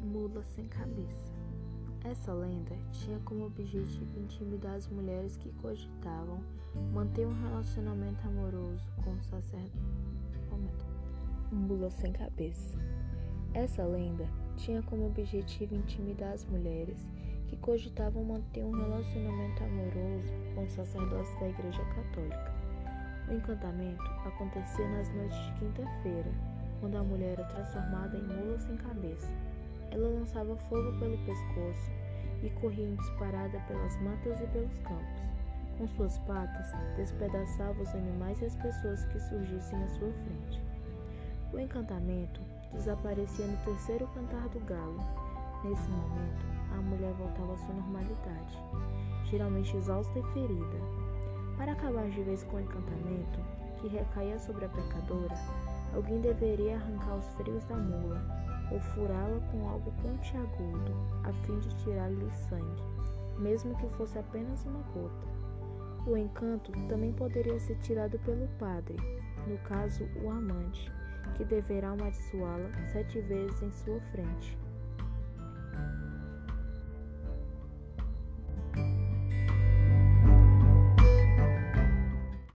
Mula sem cabeça. Essa lenda tinha como objetivo intimidar as mulheres que cogitavam manter um relacionamento amoroso com o sacerdote. Mula sem cabeça. Essa lenda tinha como objetivo intimidar as mulheres que cogitavam manter um relacionamento amoroso com sacerdotes da Igreja Católica. O encantamento acontecia nas noites de quinta-feira, quando a mulher era transformada em mula sem cabeça. Ela lançava fogo pelo pescoço e corria em disparada pelas matas e pelos campos. Com suas patas, despedaçava os animais e as pessoas que surgissem à sua frente. O encantamento desaparecia no terceiro cantar do galo. Nesse momento, a mulher voltava à sua normalidade, geralmente exausta e ferida. Para acabar de vez com o encantamento, que recaía sobre a pecadora, alguém deveria arrancar os freios da mula ou furá-la com algo pontiagudo, a fim de tirar-lhe sangue, mesmo que fosse apenas uma gota. O encanto também poderia ser tirado pelo padre, no caso o amante, que deverá amaldiçoá-la sete vezes em sua frente.